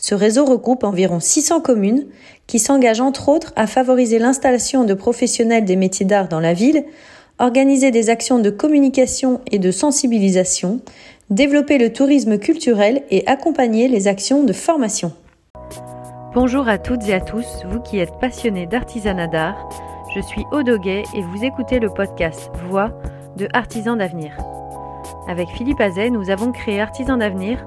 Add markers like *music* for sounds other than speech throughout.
Ce réseau regroupe environ 600 communes qui s'engagent entre autres à favoriser l'installation de professionnels des métiers d'art dans la ville, organiser des actions de communication et de sensibilisation, développer le tourisme culturel et accompagner les actions de formation. Bonjour à toutes et à tous, vous qui êtes passionnés d'artisanat d'art. Je suis Odoguet et vous écoutez le podcast Voix de Artisans d'avenir. Avec Philippe Azet, nous avons créé Artisans d'avenir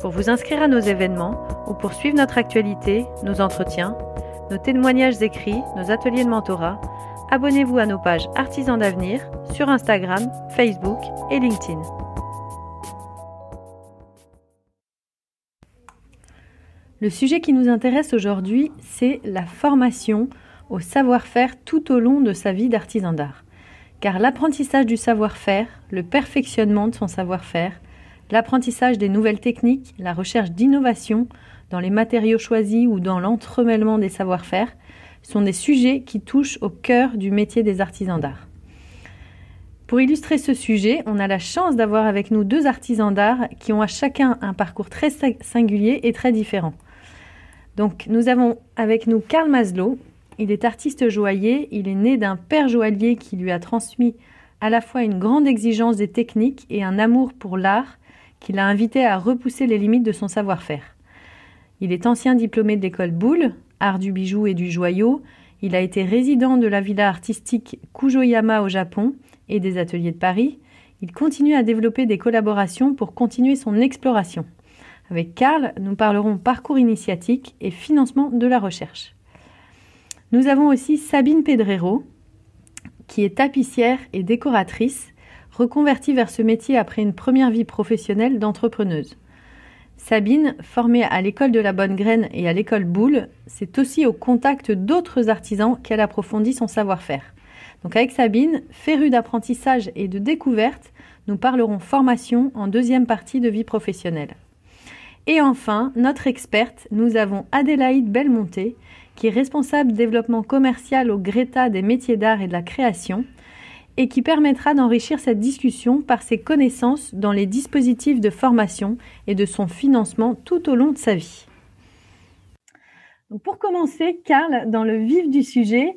Pour vous inscrire à nos événements ou pour suivre notre actualité, nos entretiens, nos témoignages écrits, nos ateliers de mentorat, abonnez-vous à nos pages Artisans d'avenir sur Instagram, Facebook et LinkedIn. Le sujet qui nous intéresse aujourd'hui, c'est la formation au savoir-faire tout au long de sa vie d'artisan d'art. Car l'apprentissage du savoir-faire, le perfectionnement de son savoir-faire, l'apprentissage des nouvelles techniques, la recherche d'innovation dans les matériaux choisis ou dans l'entremêlement des savoir-faire sont des sujets qui touchent au cœur du métier des artisans d'art. Pour illustrer ce sujet, on a la chance d'avoir avec nous deux artisans d'art qui ont à chacun un parcours très singulier et très différent. Donc nous avons avec nous Karl Maslow. Il est artiste joaillier, il est né d'un père joaillier qui lui a transmis à la fois une grande exigence des techniques et un amour pour l'art qui l'a invité à repousser les limites de son savoir-faire. Il est ancien diplômé de l'école Boulle, art du bijou et du joyau. Il a été résident de la villa artistique Kujoyama au Japon et des ateliers de Paris. Il continue à développer des collaborations pour continuer son exploration. Avec Karl, nous parlerons parcours initiatique et financement de la recherche. Nous avons aussi Sabine Pedrero, qui est tapissière et décoratrice reconvertie vers ce métier après une première vie professionnelle d'entrepreneuse. Sabine, formée à l'école de la Bonne Graine et à l'école Boulle, c'est aussi au contact d'autres artisans qu'elle approfondit son savoir-faire. Donc avec Sabine, férue d'apprentissage et de découverte, nous parlerons formation en deuxième partie de vie professionnelle. Et enfin, notre experte, nous avons Adélaïde Belmonté, qui est responsable développement commercial au Greta des métiers d'art et de la création, et qui permettra d'enrichir cette discussion par ses connaissances dans les dispositifs de formation et de son financement tout au long de sa vie. pour commencer, Karl, dans le vif du sujet,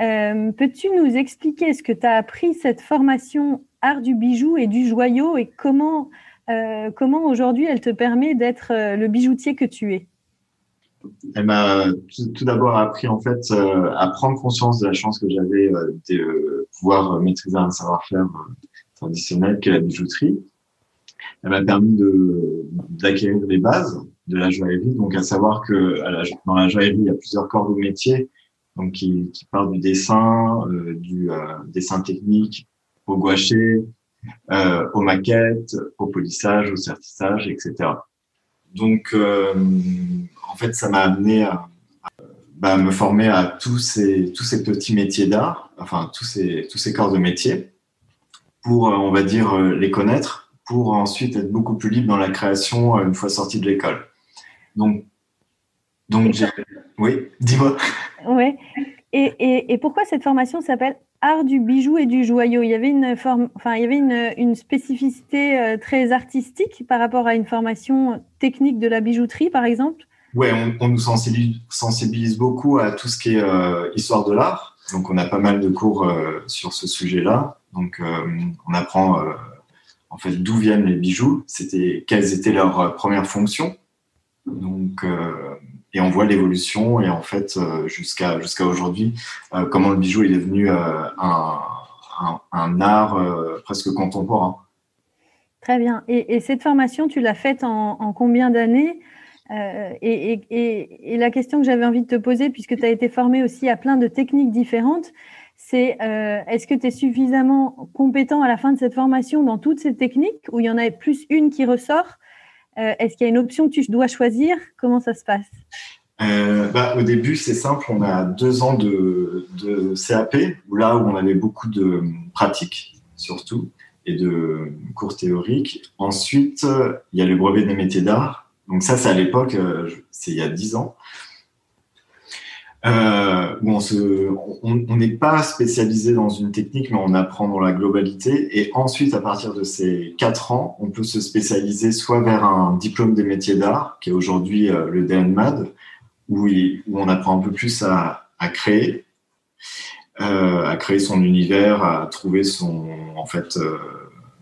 euh, peux-tu nous expliquer ce que tu as appris cette formation art du bijou et du joyau et comment, euh, comment aujourd'hui elle te permet d'être euh, le bijoutier que tu es? Elle m'a tout, d'abord appris en fait à prendre conscience de la chance que j'avais euh, pouvoir maîtriser un savoir-faire euh, traditionnel qu'est la bijouterie. Elle m'a permis de d'acquérir les bases de la joaillerie, donc à savoir que dans la joaillerie il y a plusieurs corps de métier, donc qui, qui partent du dessin, du dessin technique, au gouaché, aux maquettes, au polissage, au sertissage, etc. Donc en fait, ça m'a amené à, bah, me former à tous ces, tous ces petits métiers d'art, enfin tous ces, tous ces corps de métier, pour, euh, on va dire, euh, les connaître, pour ensuite être beaucoup plus libre dans la création euh, une fois sorti de l'école. Donc, donc. Oui, dis-moi. Oui. Et, et, et, pourquoi cette formation s'appelle Art du bijou et du joyau? Il y avait une, forme, enfin, il y avait une, une spécificité très artistique par rapport à une formation technique de la bijouterie, par exemple? Ouais, on, nous sensibilise, beaucoup à tout ce qui est euh, histoire de l'art. Donc, on a pas mal de cours euh, sur ce sujet-là. Donc, euh, on apprend en fait d'où viennent les bijoux, c'était quelles étaient leurs premières fonctions. Donc, et on voit l'évolution et en fait jusqu'à jusqu'à aujourd'hui comment le bijou est devenu un, un, art presque contemporain. Très bien. Et, cette formation, tu l'as faite en, combien d'années? Et, et, la question que j'avais envie de te poser, puisque tu as été formé aussi à plein de techniques différentes, c'est euh, est-ce que tu es suffisamment compétent à la fin de cette formation dans toutes ces techniques ou il y en a plus une qui ressort? Euh, Est-ce qu'il y a une option que tu dois choisir? Comment ça se passe? Euh, bah, Au début, c'est simple. On a deux ans de, CAP, là où on avait beaucoup de pratiques, surtout, et de cours théoriques. Ensuite, il y a le brevet des métiers d'art. Donc ça, c'est à l'époque, c'est il y a dix ans euh, où on n'est pas spécialisé dans une technique, mais on apprend dans la globalité. Et ensuite, à partir de ces quatre ans, on peut se spécialiser soit vers un diplôme des métiers d'art, qui est aujourd'hui euh, le DNMAD, où, on apprend un peu plus à, créer, euh, à créer son univers, à trouver son, en fait, euh,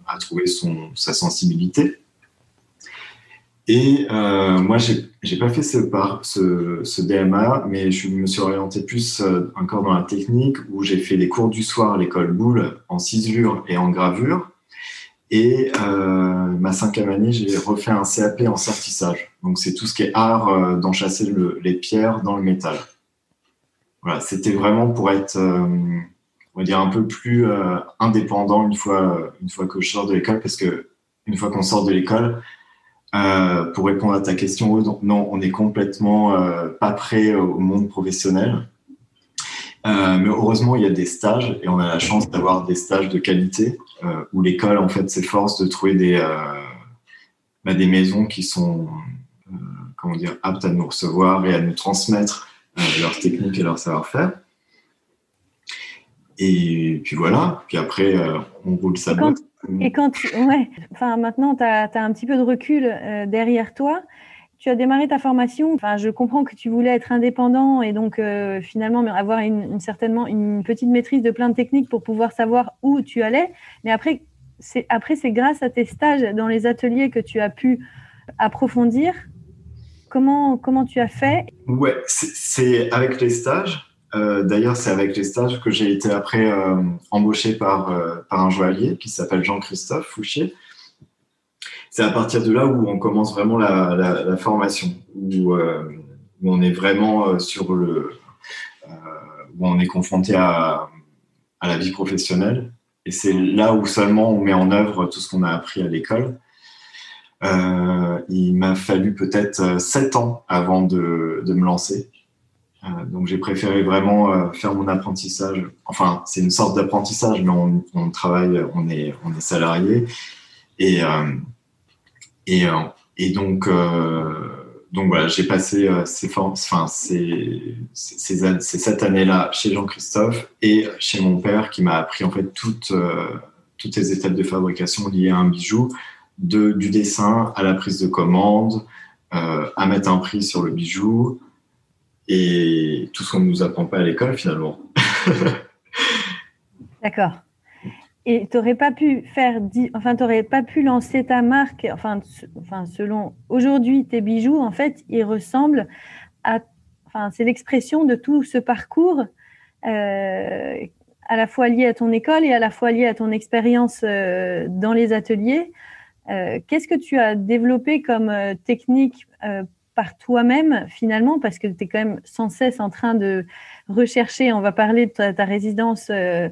à trouver son, sa sensibilité. Et euh, moi, j'ai pas fait ce, par, DMA, mais je me suis orienté plus euh, encore dans la technique, où j'ai fait des cours du soir à l'école Boulle en ciselure et en gravure. Et euh, ma cinquième année, j'ai refait un CAP en certissage. Donc, c'est tout ce qui est art euh, d'enchasser le, les pierres dans le métal. Voilà, c'était vraiment pour être, on va dire, un peu plus indépendant une fois, une fois que je sors de l'école, parce que une fois qu'on sort de l'école, euh, pour répondre à ta question, non, on est complètement euh, pas prêt au monde professionnel. Euh, mais heureusement, il y a des stages et on a la chance d'avoir des stages de qualité où l'école en fait s'efforce de trouver des bah, des maisons qui sont comment dire aptes à nous recevoir et à nous transmettre leurs techniques et leur savoir-faire. Et puis voilà. Puis après, on roule sa boîte. Et quand tu, ouais, enfin maintenant tu as, un petit peu de recul euh, derrière toi. Tu as démarré ta formation. Enfin, je comprends que tu voulais être indépendant et donc euh, finalement avoir une, certainement une petite maîtrise de plein de techniques pour pouvoir savoir où tu allais. Mais après, c'est après c'est grâce à tes stages dans les ateliers que tu as pu approfondir. Comment comment tu as fait? Ouais, c'est avec les stages. Euh, d'ailleurs, c'est avec les stages que j'ai été après euh, embauché par, euh, par un joaillier qui s'appelle Jean-Christophe Fouché. C'est à partir de là où on commence vraiment la, formation, où, où, on est vraiment sur le, où on est confronté à, à la vie professionnelle. Et c'est là où seulement on met en œuvre tout ce qu'on a appris à l'école. il m'a fallu peut-être sept ans avant de, de me lancer euh, donc j'ai préféré vraiment euh, faire mon apprentissage. Enfin, c'est une sorte d'apprentissage, mais on, travaille, on est, on est salarié. Et, euh, et, et donc, donc voilà, j'ai passé ces, enfin, ces, ces, cette année-là chez Jean-Christophe et chez mon père qui m'a appris en fait toutes, toutes les étapes de fabrication liées à un bijou, de, du dessin à la prise de commande, à mettre un prix sur le bijou, et tout ce qu'on ne nous apprend pas à l'école finalement. *laughs* D'accord. Et tu n'aurais pas pu faire, enfin, tu pas pu lancer ta marque, enfin, enfin selon aujourd'hui tes bijoux, en fait, ils ressemblent à, enfin, c'est l'expression de tout ce parcours, euh, à la fois lié à ton école et à la fois lié à ton expérience euh, dans les ateliers. Euh, qu'est-ce que tu as développé comme technique par toi-même finalement parce que tu es quand même sans cesse en train de rechercher, on va parler de ta, résidence euh,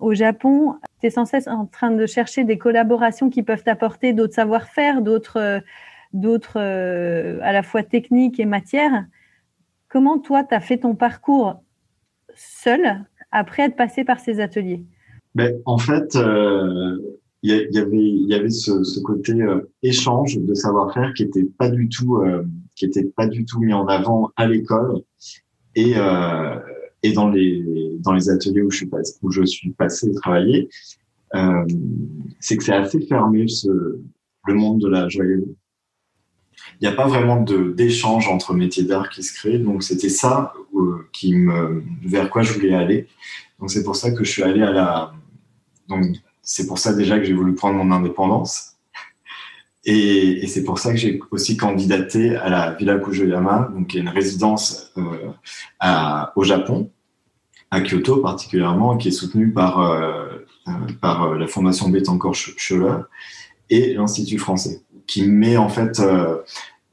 au Japon, tu es sans cesse en train de chercher des collaborations qui peuvent t'apporter d'autres savoir-faire, d'autres euh, d'autres euh, à la fois techniques et matières. Comment toi tu as fait ton parcours seul après être passé par ces ateliers? Ben, en fait, il y, avait, il y avait ce, côté échange de savoir-faire qui était pas du tout qui était pas du tout mis en avant à l'école. Et euh, et dans les dans les ateliers où je suis passé où je suis passé travailler euh, c'est que c'est assez fermé ce le monde de la joaillerie. Il n'y a pas vraiment d'échange entre métiers d'art qui se crée donc c'était ça euh, qui me vers quoi je voulais aller. Donc c'est pour ça que je suis allé à la donc c'est pour ça déjà que j'ai voulu prendre mon indépendance Et, c'est pour ça que j'ai aussi candidaté à la Villa Kujoyama, donc qui est une résidence euh, au Japon, à Kyoto particulièrement, qui est soutenue par, euh, euh la Fondation Bettencourt Scholler et l'Institut français, qui met en fait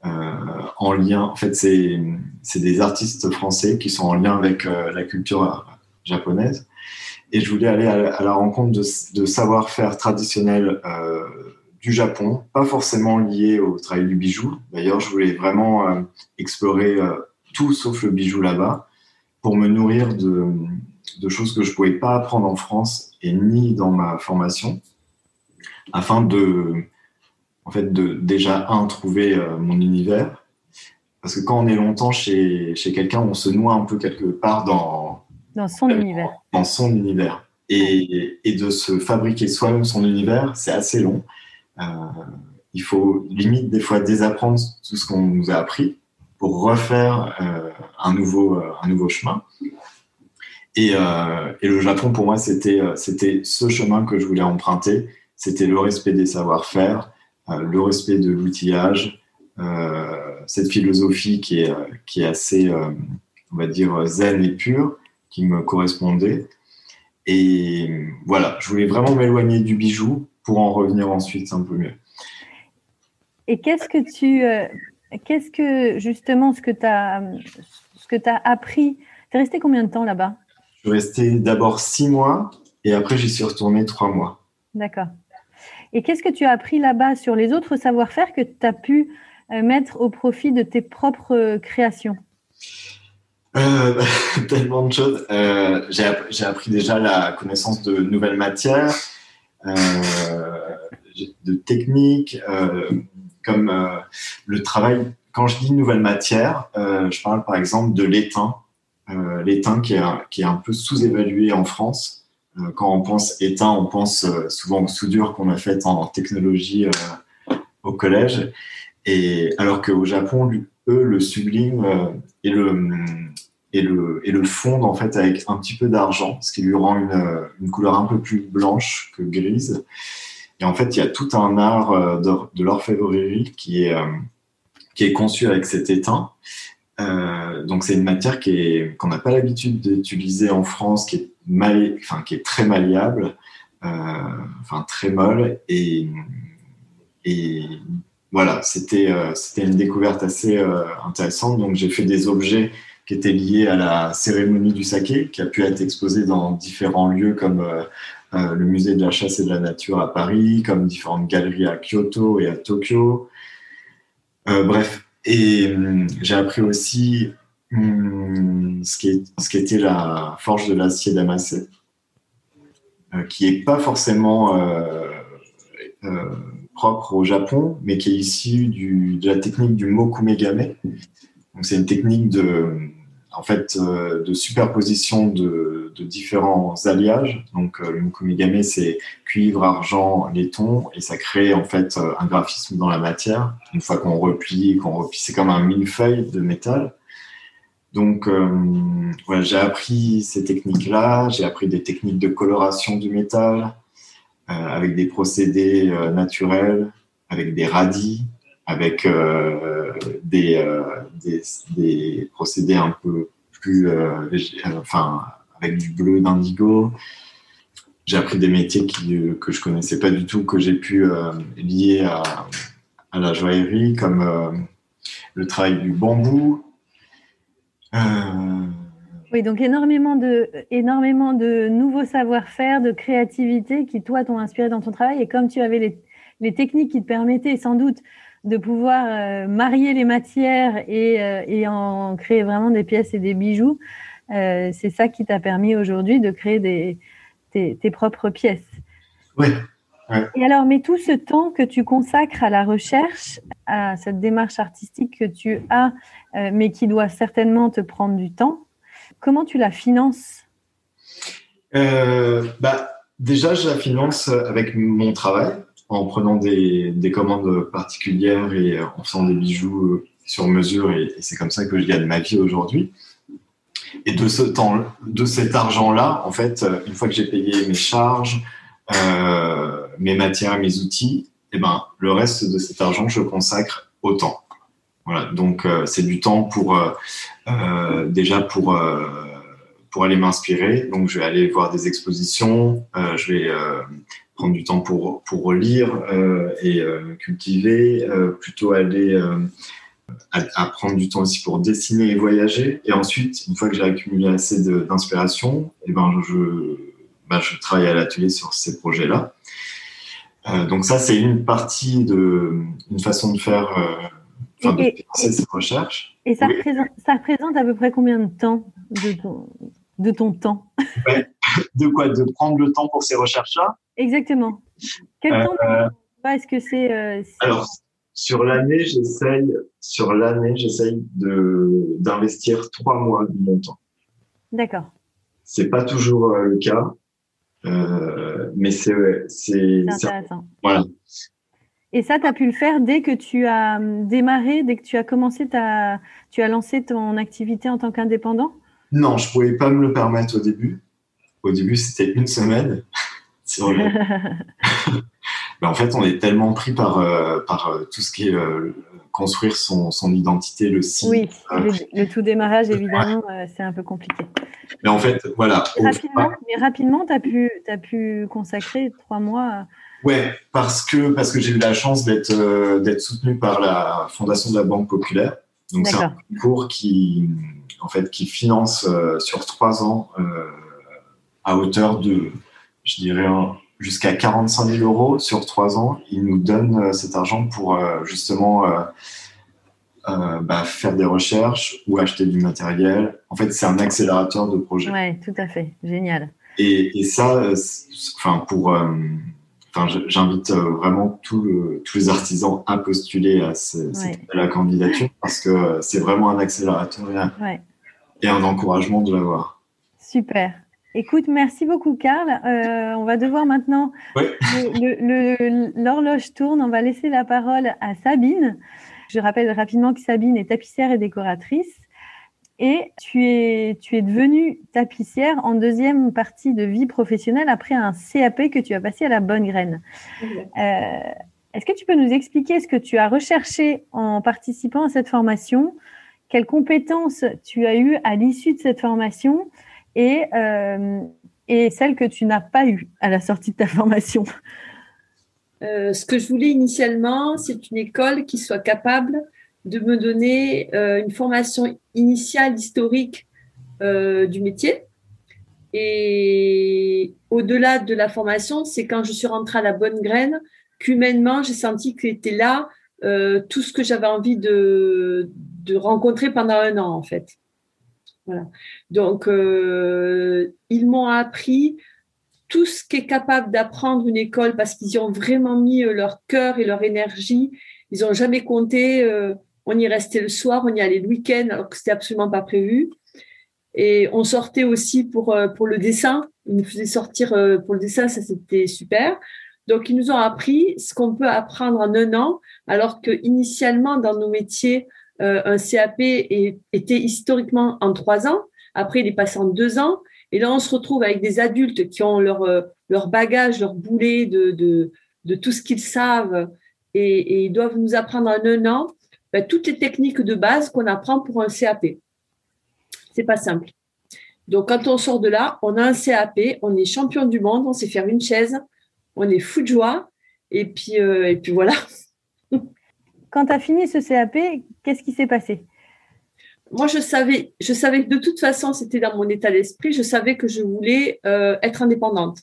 en lien, en fait c'est des artistes français qui sont en lien avec la culture japonaise. Et je voulais aller à, la rencontre de, savoir-faire traditionnel du Japon, pas forcément lié au travail du bijou. D'ailleurs, je voulais vraiment euh, explorer euh, tout sauf le bijou là-bas pour me nourrir de, de choses que je ne pouvais pas apprendre en France et ni dans ma formation, afin de, en fait, de déjà, un, trouver euh, mon univers. Parce que quand on est longtemps chez, chez quelqu'un, on se noie un peu quelque part dans, dans son univers. Dans son univers. Et, et de se fabriquer soi-même son univers, c'est assez long. Euh, il faut limite des fois désapprendre tout ce qu'on nous a appris pour refaire euh, un, nouveau, euh, un nouveau chemin. Et, et, le Japon, pour moi, c'était c'était ce chemin que je voulais emprunter. C'était le respect des savoir-faire, le respect de l'outillage, cette philosophie qui est, qui est assez, on va dire, zen et pure, qui me correspondait. Et voilà, je voulais vraiment m'éloigner du bijou pour en revenir ensuite un peu mieux. Et qu'est-ce que tu, euh, qu'est-ce que justement ce que tu as, ce que tu as appris Tu es resté combien de temps là-bas? Je suis resté d'abord six mois et après j'y suis retourné trois mois. D'accord. Et qu'est-ce que tu as appris là-bas sur les autres savoir-faire que tu as pu euh, mettre au profit de tes propres créations? Euh, *laughs* tellement de choses. Euh, j'ai appris déjà la connaissance de nouvelles matières, de techniques, euh, comme euh, le travail. Quand je dis nouvelle matière, je parle par exemple de l'étain. l'étain qui est, qui est un peu sous-évalué en France. quand on pense étain, on pense souvent aux soudures qu'on a faites en technologie au collège. Et alors qu'au Japon, eux le sublime et le et le, et le fondent en fait avec un petit peu d'argent, ce qui lui rend une, une, couleur un peu plus blanche que grise. Et en fait, il y a tout un art euh, de, de l'orfèvrerie qui est, euh, qui est conçu avec cet étain. Euh, donc c'est une matière qu'on n'a pas l'habitude d'utiliser en France, qui est mal, enfin qui est très malléable, enfin très molle et, et voilà, c'était euh, une découverte assez intéressante. Donc j'ai fait des objets qui était lié à la cérémonie du saké, qui a pu être exposé dans différents lieux comme euh, euh, le musée de la chasse et de la nature à Paris, comme différentes galeries à Kyoto et à Tokyo. Euh, bref, et hum, j'ai appris aussi hum, ce, qui est, ce qui était la forge de l'acier damassé, qui est pas forcément propre au Japon, mais qui est issu du, de la technique du mokumegame. C'est une technique de en fait, euh, de superposition de, différents alliages. Donc, euh, le mukumigame, c'est cuivre, argent, laiton, et ça crée en fait euh, un graphisme dans la matière. Une fois qu'on replie, qu'on replie, c'est comme un millefeuille de métal. Donc, j'ai appris ces techniques-là. J'ai appris des techniques de coloration du métal avec des procédés naturels, avec des radis, avec des, des, des, procédés un peu plus, euh, enfin, avec du bleu d'indigo. J'ai appris des métiers qui, euh, que je connaissais pas du tout, que j'ai pu euh, lier à, à, la joaillerie, comme le travail du bambou. Oui, donc énormément de, énormément de nouveaux savoir-faire, de créativité qui, toi, t'ont inspiré dans ton travail. Et comme tu avais les, les techniques qui te permettaient sans doute de pouvoir euh, marier les matières et, euh, et, en créer vraiment des pièces et des bijoux. Euh, c'est ça qui t'a permis aujourd'hui de créer des, tes, tes, propres pièces. Oui. Ouais. Et alors, mais tout ce temps que tu consacres à la recherche, à cette démarche artistique que tu as, mais qui doit certainement te prendre du temps, comment tu la finances? Bah, Déjà, je la finance avec mon travail en prenant des, des, commandes particulières et en faisant des bijoux euh, sur mesure. Et, c'est comme ça que je gagne ma vie aujourd'hui. Et de ce temps, de cet argent-là, en fait, euh, une fois que j'ai payé mes charges, euh, mes matières, mes outils, et ben, le reste de cet argent, je consacre au temps. Voilà, donc c'est du temps pour déjà pour pour aller m'inspirer. Donc, je vais aller voir des expositions, je vais prendre du temps pour, pour lire euh, et euh, cultiver, euh, plutôt aller à, prendre du temps aussi pour dessiner et voyager. Et ensuite, une fois que j'ai accumulé assez d'inspiration, et eh ben je, bah, je travaille à l'atelier sur ces projets-là. donc ça, c'est une partie de une façon de faire, enfin, de ces recherches. Et ça, représente, ça représente à peu près combien de temps de ton, de ton temps *laughs* De quoi? De prendre le temps pour ces recherches-là? Exactement. Quel temps euh, est-ce que c'est euh, Alors, sur l'année, j'essaye, sur l'année, j'essaye de d'investir trois mois de mon temps. D'accord. C'est pas toujours euh, le cas, mais c'est c'est intéressant. Voilà. Et ça, tu as pu le faire dès que tu as démarré, dès que tu as commencé ta, tu as lancé ton activité en tant qu'indépendant? Non, je pouvais pas me le permettre au début. Au début, c'était une semaine. *laughs* Mais *laughs* en fait, on est tellement pris par, euh, par euh, tout ce qui est euh, construire son, son, identité, le site. Oui, le, tout démarrage, évidemment, c'est un peu compliqué. Mais en fait, voilà. Rapidement, mais rapidement, tu as pu, as pu consacrer trois mois. Ouais, parce que, parce que j'ai eu la chance d'être d'être soutenu par la Fondation de la Banque Populaire. Donc, c'est un cours qui, en fait, qui finance sur trois ans à hauteur de je dirais, jusqu'à 45 000 euros sur trois ans. Ils nous donnent euh, cet argent pour euh, justement euh, bah, faire des recherches ou acheter du matériel. En fait, c'est un accélérateur de projet. Oui, tout à fait. Génial. Et, ça, enfin, pour. Enfin, j'invite vraiment tous les artisans à postuler à, la candidature parce que c'est vraiment un accélérateur et un encouragement de l'avoir. Super. Écoute, merci beaucoup, Karl. Euh, on va devoir maintenant. L'horloge tourne. On va laisser la parole à Sabine. Je rappelle rapidement que Sabine est tapissière et décoratrice. Et tu es, tu es devenue tapissière en deuxième partie de vie professionnelle après un CAP que tu as passé à la bonne graine. Euh, est-ce que tu peux nous expliquer ce que tu as recherché en participant à cette formation? Quelles compétences tu as eues à l'issue de cette formation et, euh, et celle que tu n'as pas eue à la sortie de ta formation euh, Ce que je voulais initialement, c'est une école qui soit capable de me donner euh, une formation initiale historique du métier. Et au-delà de la formation, c'est quand je suis rentrée à la bonne graine qu'humainement, j'ai senti que était là tout ce que j'avais envie de rencontrer pendant un an, en fait. Voilà. Donc, euh, ils m'ont appris tout ce qu'est capable d'apprendre une école parce qu'ils y ont vraiment mis euh, leur cœur et leur énergie. Ils n'ont jamais compté. Euh, on y restait le soir, on y allait le week-end alors que c'était absolument pas prévu. Et on sortait aussi pour pour le dessin. Ils nous faisaient sortir pour le dessin, ça c'était super. Donc ils nous ont appris ce qu'on peut apprendre en un an, alors que initialement dans nos métiers, euh, un CAP était historiquement en trois ans. Après, il est passé en deux ans. Et là, on se retrouve avec des adultes qui ont leur, euh, leur bagage, leur boulet de, de, de tout ce qu'ils savent et, et, ils doivent nous apprendre en un an ben, toutes les techniques de base qu'on apprend pour un CAP. C'est pas simple. Donc, quand on sort de là, on a un CAP, on est champion du monde, on sait faire une chaise, on est fou de joie. Et puis, euh, et puis voilà. *laughs* Quand tu as fini ce CAP, qu'est-ce qui s'est passé? Moi, je savais, je savais que de toute façon, c'était dans mon état d'esprit, je savais que je voulais euh, être indépendante.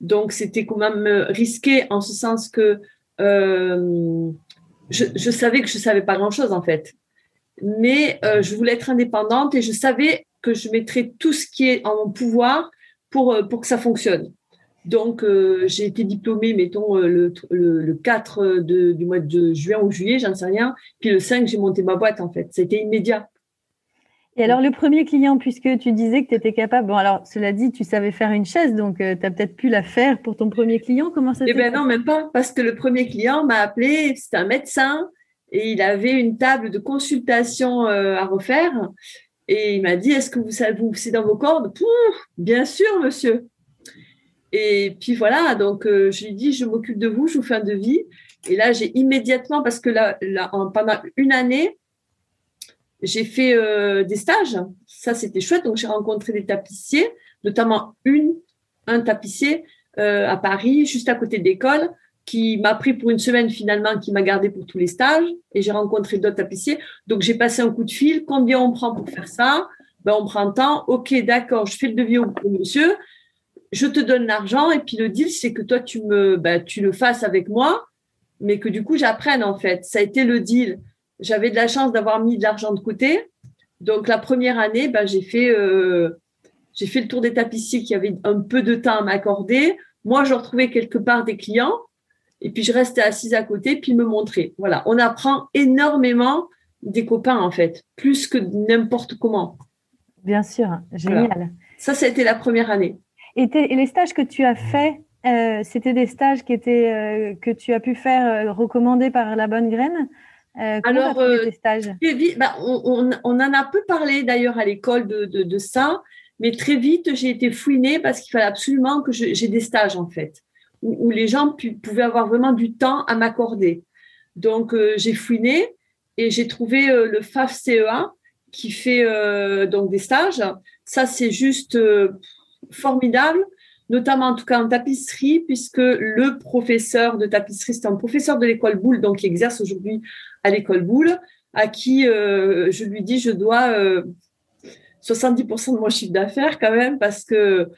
Donc, c'était quand même euh, risqué en ce sens que euh, je, savais que je ne savais pas grand-chose en fait. Mais je voulais être indépendante et je savais que je mettrais tout ce qui est en mon pouvoir pour, pour que ça fonctionne. Donc, euh, j'ai été diplômée, mettons, euh, le, le, 4 de, du mois de juin ou juillet, j'en sais rien. Puis le 5, j'ai monté ma boîte, en fait. C'était immédiat. Et alors, le premier client, puisque tu disais que tu étais capable, bon, alors, cela dit, tu savais faire une chaise, donc euh, tu as peut-être pu la faire pour ton premier client. Comment ça Eh bien, non, même pas, parce que le premier client m'a appelé, c'était un médecin, et il avait une table de consultation à refaire. Et il m'a dit Est-ce que vous savez, vous, c'est dans vos cordes? Bien sûr, monsieur. Et puis voilà, donc euh, je lui dis, je m'occupe de vous, je vous fais un devis. Et là, j'ai immédiatement, parce que là, pendant une année, j'ai fait euh, des stages. Ça, c'était chouette. Donc, j'ai rencontré des tapissiers, notamment une, un tapissier euh, à Paris, juste à côté de l'école, qui m'a pris pour une semaine finalement, qui m'a gardé pour tous les stages. Et j'ai rencontré d'autres tapissiers. Donc, j'ai passé un coup de fil. Combien on prend pour faire ça? Ben, On prend temps. OK, d'accord, je fais le devis au monsieur. Je te donne l'argent. Et puis, le deal, c'est que toi, tu, me, ben, tu le fasses avec moi, mais que du coup, j'apprenne en fait. Ça a été le deal j'avais de la chance d'avoir mis de l'argent de côté. Donc la première année, j'ai fait euh, j'ai fait le tour des tapissiers qui avaient un peu de temps à m'accorder. Moi, je retrouvais quelque part des clients et puis je restais assise à côté puis me montrer. Voilà, on apprend énormément des copains en fait, plus que n'importe comment. Bien sûr, génial. Ça, ça a été la première année. Et, les stages que tu as faits, euh, c'était des stages qui étaient euh, que tu as pu faire recommandés par la bonne graine euh, Alors, euh, stages? bah, on, on, en a peu parlé d'ailleurs à l'école de, de, de, ça, mais très vite j'ai été fouinée parce qu'il fallait absolument que j'ai des stages en fait, où, où les gens pouvaient avoir vraiment du temps à m'accorder. Donc euh, j'ai fouiné et j'ai trouvé euh, le FAF CEA qui fait donc des stages. Ça c'est juste formidable notamment en tout cas en tapisserie, puisque le professeur de tapisserie, c'est un professeur de l'école Boulle, donc qui exerce aujourd'hui à l'école Boulle, à qui euh, je lui dis je dois 70% euh, de mon chiffre d'affaires quand même, parce que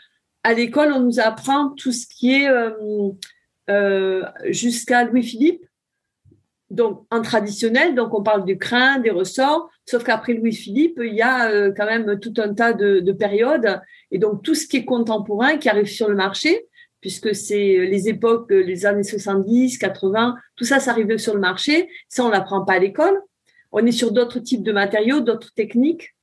à l'école on nous apprend tout ce qui est euh, jusqu'à Louis-Philippe, donc en traditionnel, donc on parle du crin, des ressorts, sauf qu'après Louis-Philippe, il y a quand même tout un tas de, de périodes et donc, tout ce qui est contemporain, qui arrive sur le marché, puisque c'est les époques, les années 70, 80, tout ça, ça arrive sur le marché. Ça, on l'apprend pas à l'école. On est sur d'autres types de matériaux, d'autres techniques.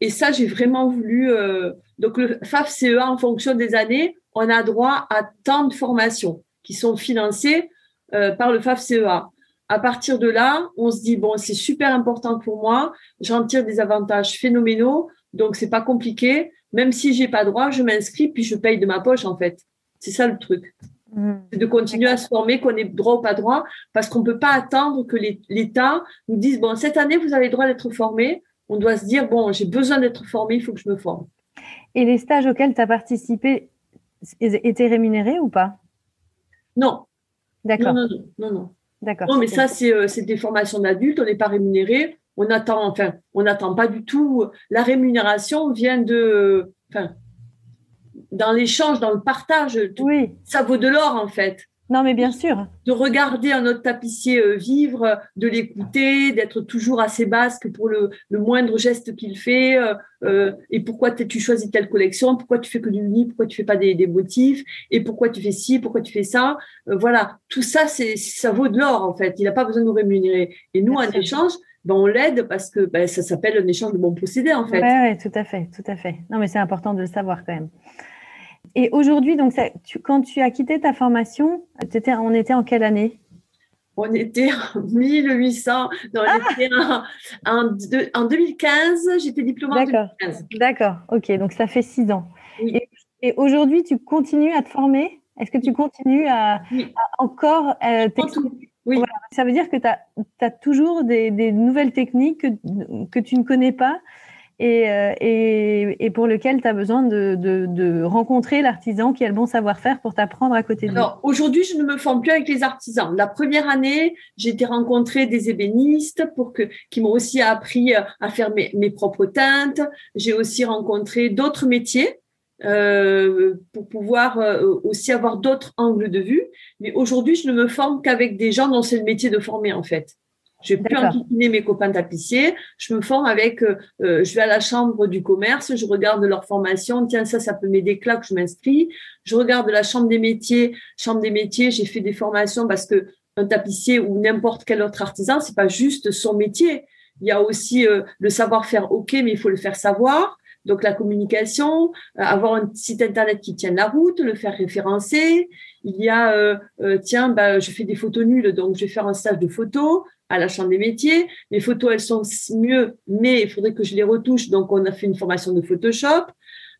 Et ça, j'ai vraiment voulu. Euh, donc, le FAF CEA, en fonction des années, on a droit à tant de formations qui sont financées euh, par le FAF CEA. À partir de là, on se dit bon, c'est super important pour moi. J'en tire des avantages phénoménaux, donc c'est pas compliqué même si j'ai pas droit, je m'inscris puis je paye de ma poche en fait. C'est ça le truc. Hmm. C'est de continuer à se former, qu'on ait droit ou pas droit, parce qu'on ne peut pas attendre que l'État nous dise bon cette année vous avez le droit d'être formé. On doit se dire bon j'ai besoin d'être formé, il faut que je me forme. Et les stages auxquels tu as participé étaient rémunérés ou pas? Non. D'accord. Non, non, non, non. D'accord. Non, mais ça, euh, c'est des formations d'adultes, on n'est pas rémunéré on attend, enfin, on n'attend pas du tout. La rémunération vient de, enfin, dans l'échange, dans le partage. Oui. Ça vaut de l'or, en fait. Non, mais bien sûr. De regarder un autre tapissier euh, vivre, de l'écouter, d'être toujours assez basque pour le, moindre geste qu'il fait. Euh, euh, et pourquoi tu choisis telle collection Pourquoi tu fais que du lit Pourquoi tu fais pas des, motifs Et pourquoi tu fais ci Pourquoi tu fais ça Voilà, tout ça, c'est ça vaut de l'or en fait. Il n'a pas besoin de nous rémunérer. Et nous, en échange, ben, on l'aide parce que ben, ça s'appelle un échange de bons procédés en fait. Oui, ouais, tout à fait, tout à fait. Non, mais c'est important de le savoir quand même. Et aujourd'hui, donc, quand tu as quitté ta formation, étais, on était en quelle année? On était en *laughs* 1800. Non, ah en, en, 2015. J'étais diplômée en 2015. D'accord. Ok, donc ça fait six ans. Et, aujourd'hui, tu continues à te former? Est-ce que tu continues à, encore euh, oui. Ça veut dire que tu as, toujours des, nouvelles techniques que, que, tu ne connais pas? Et, euh, et, pour lesquelles tu as besoin de, rencontrer l'artisan qui a le bon savoir-faire pour t'apprendre à côté de lui. Aujourd'hui, je ne me forme plus avec les artisans. La première année, j'ai été rencontrer des ébénistes pour que, qui m'ont aussi appris à faire mes, mes propres teintes. J'ai aussi rencontré d'autres métiers euh, pour pouvoir euh, aussi avoir d'autres angles de vue. Mais aujourd'hui, je ne me forme qu'avec des gens dont c'est le métier de former en fait. Je vais plus enquiquiner mes copains tapissiers. Je me forme avec, euh, je vais à la chambre du commerce, je regarde leur formation. Tiens, ça, ça peut m'aider là que je m'inscris. Je regarde la chambre des métiers. Chambre des métiers, j'ai fait des formations parce que un tapissier ou n'importe quel autre artisan, c'est pas juste son métier. Il y a aussi le savoir-faire, ok, mais il faut le faire savoir. Donc la communication, euh, avoir un site internet qui tienne la route, le faire référencer. Il y a, euh, euh, tiens, bah, je fais des photos nulles, donc je vais faire un stage de photos à la Chambre des métiers. Mes photos, elles sont mieux, mais il faudrait que je les retouche. Donc on a fait une formation de Photoshop.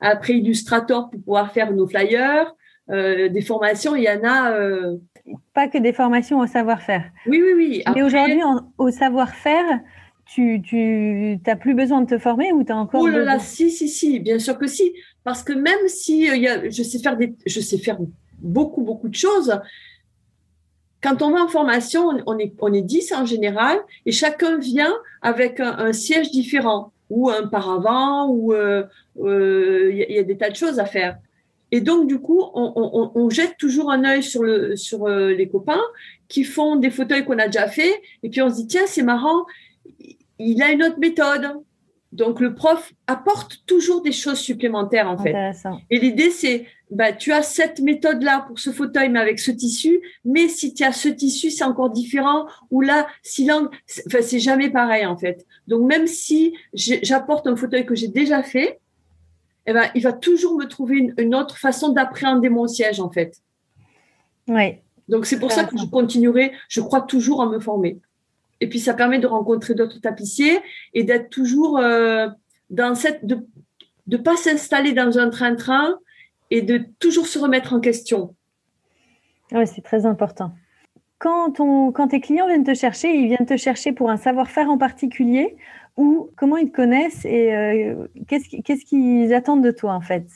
Après Illustrator pour pouvoir faire nos flyers. des formations, il y en a. pas que des formations au savoir-faire. Oui, oui, oui. Mais aujourd'hui, au savoir-faire, tu n'as plus besoin de te former ou tu as encore. Oh là là, si, si, si, bien sûr que si. Parce que même si euh, y a, je, sais faire des, je sais faire beaucoup, beaucoup de choses, quand on va en formation, on est, on est 10 en général et chacun vient avec un, siège différent ou un paravent ou euh, euh, il y, a des tas de choses à faire. Et donc, du coup, on, jette toujours un œil sur, le, sur les copains qui font des fauteuils qu'on a déjà fait. Et puis, on se dit, tiens, c'est marrant, il a une autre méthode. Donc, le prof apporte toujours des choses supplémentaires, en fait. Et l'idée, c'est, bah, tu as cette méthode-là pour ce fauteuil, mais avec ce tissu. Mais si tu as ce tissu, c'est encore différent. Ou là, si l'angle, enfin, c'est jamais pareil, en fait. Donc, même si j'apporte un fauteuil que j'ai déjà fait, eh ben, il va toujours me trouver une, une autre façon d'appréhender mon siège, en fait. Oui. Donc, c'est pour ça que je continuerai, je crois toujours à me former. Et puis, ça permet de rencontrer d'autres tapissiers et d'être toujours euh, dans cette. de ne pas s'installer dans un train-train et de toujours se remettre en question. Oui, c'est très important. Quand, on, quand tes clients viennent te chercher, ils viennent te chercher pour un savoir-faire en particulier ou comment ils te connaissent et euh, qu'est-ce qu'ils attendent de toi en fait?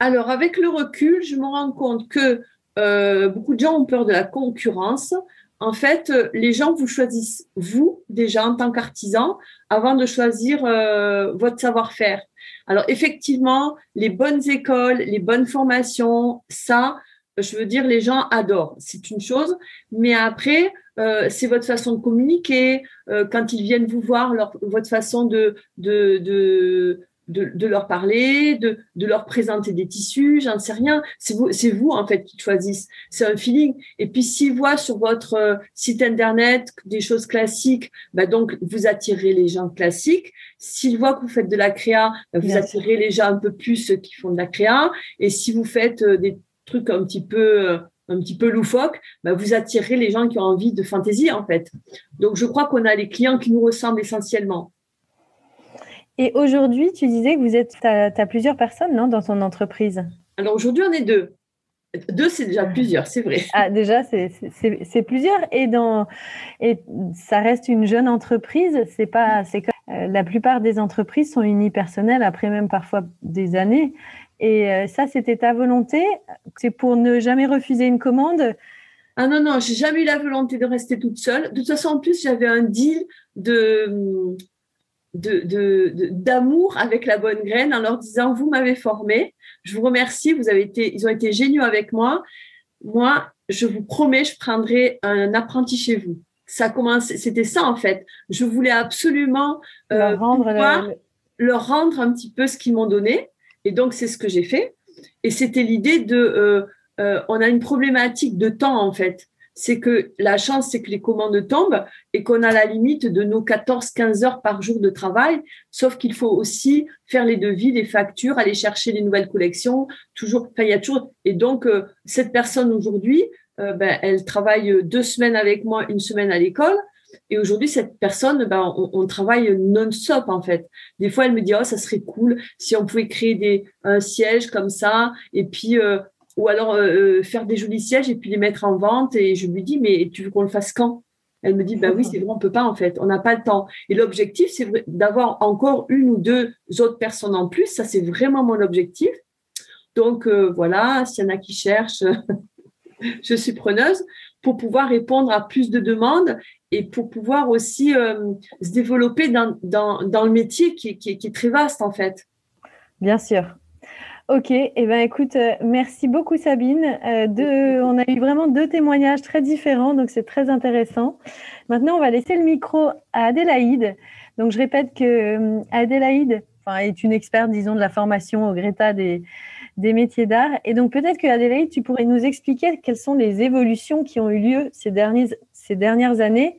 Alors, avec le recul, je me rends compte que euh, beaucoup de gens ont peur de la concurrence en fait, euh, les gens vous choisissent, vous, déjà en tant qu'artisan, avant de choisir euh, votre savoir-faire. Alors, effectivement, les bonnes écoles, les bonnes formations, ça, je veux dire, les gens adorent. C'est une chose. Mais après, euh, c'est votre façon de communiquer. quand ils viennent vous voir, votre façon de, de, de de, leur parler, de, de, leur présenter des tissus, j'en sais rien. C'est vous, c'est vous en fait qui choisissent. C'est un feeling. Et puis s'ils voient sur votre euh, site internet des choses classiques, bah donc vous attirez les gens classiques. S'ils voient que vous faites de la créa, bah, vous attirez les gens un peu plus ceux qui font de la créa. Et si vous faites euh, des trucs un petit peu euh, un petit peu loufoque, bah vous attirez les gens qui ont envie de fantaisie en fait. Donc je crois qu'on a les clients qui nous ressemblent essentiellement. Et aujourd'hui, tu disais que vous êtes, tu as, plusieurs personnes non, dans ton entreprise? Alors aujourd'hui, on est deux. Deux, c'est déjà plusieurs, c'est vrai. Ah, déjà, c'est plusieurs. Et, dans, et ça reste une jeune entreprise. C'est pas, c'est euh, la plupart des entreprises sont unipersonnelles après même parfois des années. Et euh, ça, c'était ta volonté? C'est pour ne jamais refuser une commande? Ah non, non, j'ai jamais eu la volonté de rester toute seule. De toute façon, en plus, j'avais un deal de, de, d'amour avec la bonne graine en leur disant vous m'avez formé, je vous remercie, vous avez été, ils ont été géniaux avec moi. Moi, je vous promets, je prendrai un apprenti chez vous. Ça commence, c'était ça en fait. Je voulais absolument euh, leur, rendre leur rendre un petit peu ce qu'ils m'ont donné, et donc c'est ce que j'ai fait. Et c'était l'idée de, euh, euh, on a une problématique de temps en fait c'est que la chance, c'est que les commandes tombent et qu'on a la limite de nos 14-15 heures par jour de travail, sauf qu'il faut aussi faire les devis, les factures, aller chercher les nouvelles collections, toujours, enfin, il y a toujours, et donc, euh, cette personne aujourd'hui, euh, ben, elle travaille deux semaines avec moi, une semaine à l'école. Et aujourd'hui, cette personne, ben, on, travaille non-stop en fait. Des fois, elle me dit, oh, ça serait cool si on pouvait créer des, un siège comme ça. Et puis, euh, ou alors euh, euh, faire des jolis sièges et puis les mettre en vente. Et je lui dis, mais tu veux qu'on le fasse quand? Elle me dit, bah oui, *laughs* c'est vrai, on peut pas en fait, on n'a pas le temps. Et l'objectif, c'est d'avoir encore une ou deux autres personnes en plus. Ça, c'est vraiment mon objectif. Donc euh, voilà, s'il y en a qui cherchent, *laughs* je suis preneuse pour pouvoir répondre à plus de demandes et pour pouvoir aussi se développer dans, dans, dans, le métier qui, qui, qui est très vaste en fait. Bien sûr. Ok, et eh ben écoute, euh, merci beaucoup Sabine. Euh, on a eu vraiment deux témoignages très différents, donc c'est très intéressant. Maintenant, on va laisser le micro à Adélaïde. Donc je répète que euh, Adélaïde est une experte, disons, de la formation au Greta des, des métiers d'art. Et donc peut-être que Adélaïde, tu pourrais nous expliquer quelles sont les évolutions qui ont eu lieu ces, ces dernières années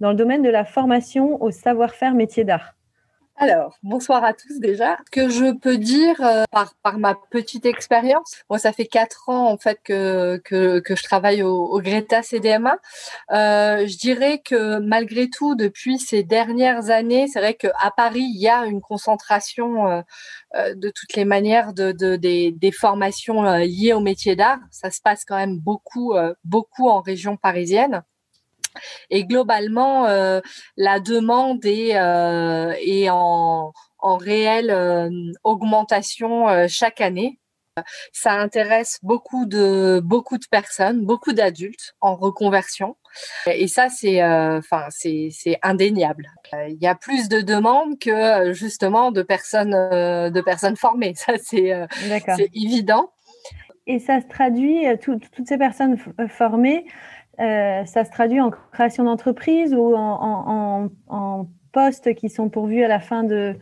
dans le domaine de la formation au savoir-faire métier d'art. Alors, bonsoir à tous déjà. Que je peux dire euh, par, par ma petite expérience, moi ça fait quatre ans en fait que, que, que je travaille au, au Greta CDMA. Euh, je dirais que malgré tout, depuis ces dernières années, c'est vrai qu'à Paris, il y a une concentration euh, euh de toutes les manières de, de des, des, formations euh, liées au métier d'art. Ça se passe quand même beaucoup, beaucoup en région parisienne. Et globalement, euh, la demande est, euh, est en, en, réelle euh, augmentation chaque année. Ça intéresse beaucoup de beaucoup de personnes, beaucoup d'adultes en reconversion, et ça c'est, enfin c'est indéniable. Il y a plus de demandes que justement de personnes de personnes formées. Ça c'est c'est évident. Et ça se traduit toutes ces personnes formées euh, ça se traduit en création d'entreprise ou en, postes qui sont pourvus à la fin de,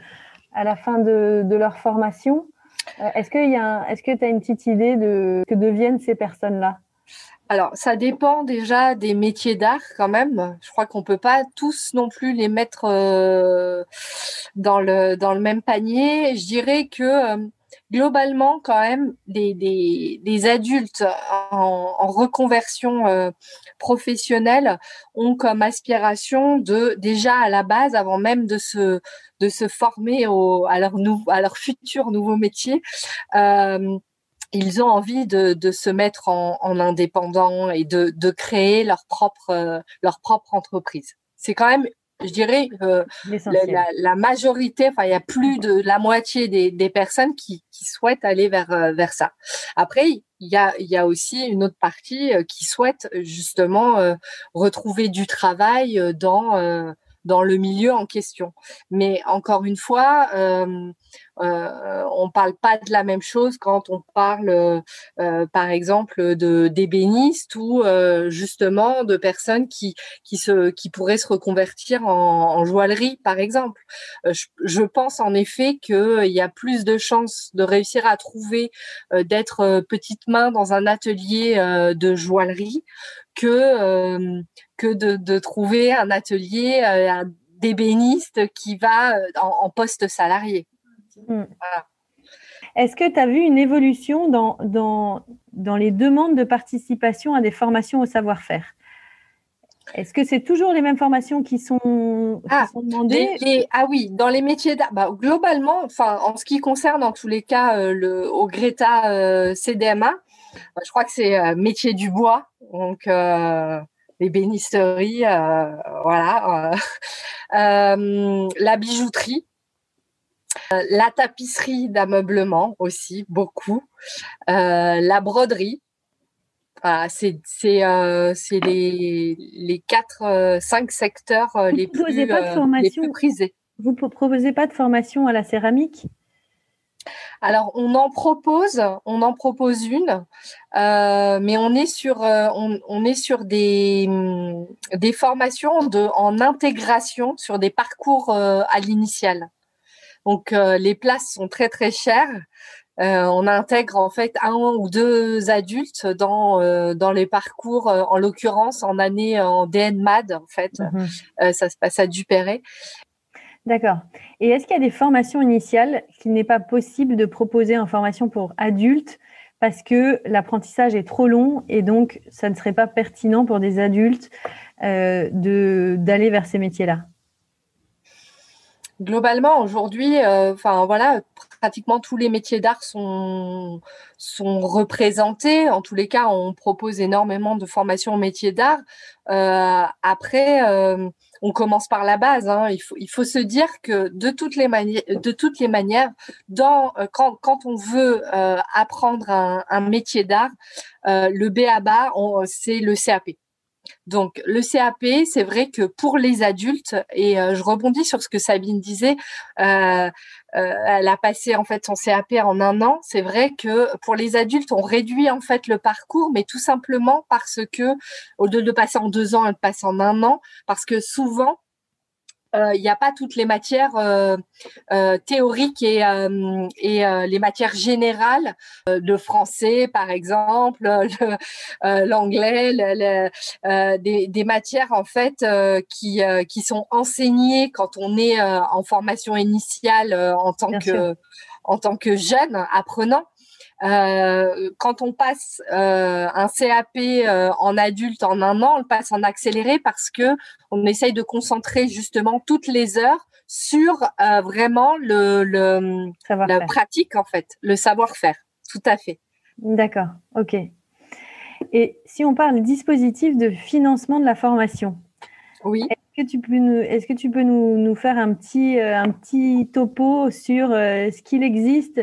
à la fin de, leur formation. Euh, est-ce que tu as une petite idée de que deviennent ces personnes-là? Alors, ça dépend déjà des métiers d'art quand même. Je crois qu'on peut pas tous non plus les mettre euh, dans le dans le même panier. Je dirais que globalement, quand même, des, des, des adultes en, en reconversion euh, professionnelle ont comme aspiration de déjà à la base, avant même de se de se former au, à leur nou, à leur futur nouveau métier. Euh, ils ont envie de, de se mettre en, en, indépendant et de, de créer leur propre euh, leur propre entreprise. C'est quand même je dirais euh, la, la, majorité, enfin il y a plus de la moitié des, des personnes qui, qui, souhaitent aller vers euh, vers ça. Après, il y a il y a aussi une autre partie euh, qui souhaite justement euh, retrouver du travail dans dans le milieu en question. Mais encore une fois, euh, euh, on parle pas de la même chose quand on parle, euh, par exemple, d'ébénistes ou justement de personnes qui qui se qui pourraient se reconvertir en, joaillerie, par exemple. Je, pense en effet qu'il y a plus de chances de réussir à trouver d'être petite main dans un atelier de joaillerie que que de, de, trouver un atelier euh, d'ébéniste qui va en, en poste salarié. Mmh. Voilà. Est-ce que tu as vu une évolution dans, dans, dans les demandes de participation à des formations au savoir-faire? Est-ce que c'est toujours les mêmes formations qui sont, ah, sont demandées? les, les, Ah oui, dans les métiers d'art, bah, globalement, enfin, en ce qui concerne en tous les cas euh, le, au Greta euh, CDMA, je crois que c'est euh, métier du bois, donc euh, les bénisteries, voilà, *laughs* la bijouterie, la tapisserie d'ameublement aussi, beaucoup, la broderie. C'est c'est euh, les les quatre euh, cinq secteurs euh, les, plus, pas de euh, les plus prisés. Vous ne proposez pas de formation à la céramique? Alors on en propose, on en propose une, euh, mais on est sur on, on, est sur des des formations de en intégration sur des parcours à l'initiale. Donc les places sont très très chères. Euh, on intègre en fait un ou deux adultes dans euh, dans les parcours, euh, en l'occurrence en année en DNMAD en fait, mmh. ça se passe à Dupéré. D'accord. Et est-ce qu'il y a des formations initiales qu'il n'est pas possible de proposer en formation pour adultes parce que l'apprentissage est trop long et donc ça ne serait pas pertinent pour des adultes de d'aller vers ces métiers-là? Globalement aujourd'hui, euh, enfin voilà, pratiquement tous les métiers d'art sont sont représentés. En tous les cas, on propose énormément de formations au métier d'art. Euh, après, euh, on commence par la base. Hein. Il faut se dire que de toutes les manières, dans quand on veut apprendre un, métier d'art, le B à bas, c'est le CAP. Donc le CAP, c'est vrai que pour les adultes, et euh, je rebondis sur ce que Sabine disait, euh, euh, elle a passé en fait son CAP en un an. C'est vrai que pour les adultes, on réduit en fait le parcours, mais tout simplement parce que au lieu de passer en deux ans, elle passe en un an, parce que souvent il n'y a pas toutes les matières théoriques et, et les matières générales, le français par exemple, *laughs* l'anglais, des, des, matières en fait qui, qui sont enseignées quand on est en formation initiale en tant que en tant que jeune apprenant. Euh, quand on passe euh, un CAP euh, en adulte en un an, on le passe en accéléré parce que on essaye de concentrer justement toutes les heures sur vraiment le, le la pratique en fait, le savoir-faire. Tout à fait. D'accord. Ok. Et si on parle dispositif de financement de la formation, oui. Est-ce que tu peux nous, est-ce que tu peux nous, nous faire un petit, un petit topo sur ce qu'il existe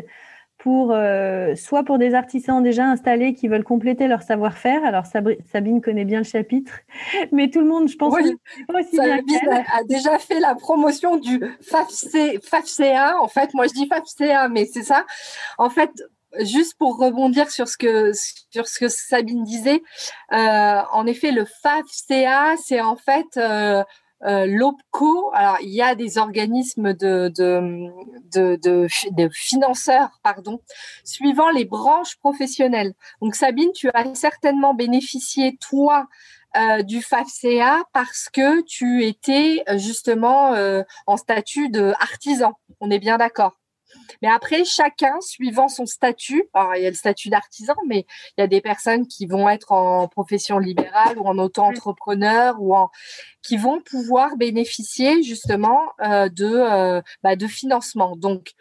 pour euh, soit pour des artisans déjà installés qui veulent compléter leur savoir-faire. Alors Sabine connaît bien le chapitre, *laughs* mais tout le monde, je pense, oui, aussi Sabine a, déjà fait la promotion du FAFC, FAFCA. En fait, moi je dis FAFCA, mais c'est ça. En fait, juste pour rebondir sur ce que sur ce que Sabine disait, euh, en effet, le FAFCA, c'est en fait euh, euh, L'OPCO, alors il y a des organismes de, de, de, financeurs, pardon, suivant les branches professionnelles. Donc Sabine, tu as certainement bénéficié, toi, euh, du FAFCA parce que tu étais justement euh, en statut de artisan. On est bien d'accord. Mais après, chacun, suivant son statut, alors il y a le statut d'artisan, mais il y a des personnes qui vont être en profession libérale ou en auto-entrepreneur ou en qui vont pouvoir bénéficier justement euh, de euh, bah, de financement. Donc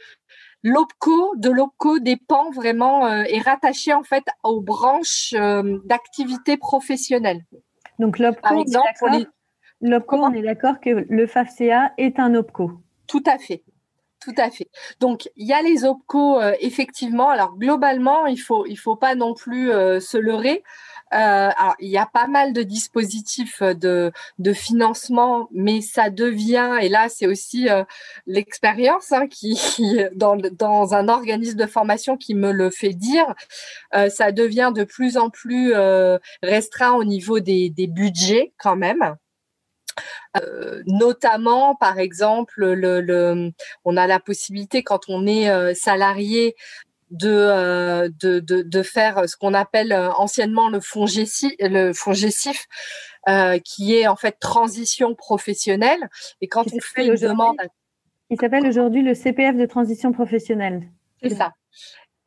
l'OPCO de l'OPCO dépend vraiment euh, est rattaché en fait aux branches d'activité professionnelle. Donc l'OPCO, on est d'accord que le FAFCA est un OPCO. Tout à fait. Tout à fait. Donc il y a les OPCO euh, effectivement. Alors globalement, il faut il faut pas non plus euh, se leurrer. Euh, alors il y a pas mal de dispositifs de financement, mais ça devient et là c'est aussi l'expérience hein, qui, dans un organisme de formation qui me le fait dire, ça devient de plus en plus restreint au niveau des budgets quand même. Euh, notamment, par exemple, le, on a la possibilité quand on est euh, salarié de, euh, de, de, faire ce qu'on appelle anciennement le fonds le fonds qui est en fait transition professionnelle. Et quand on fait une demande, il s'appelle aujourd'hui le CPF de transition professionnelle. C'est ça.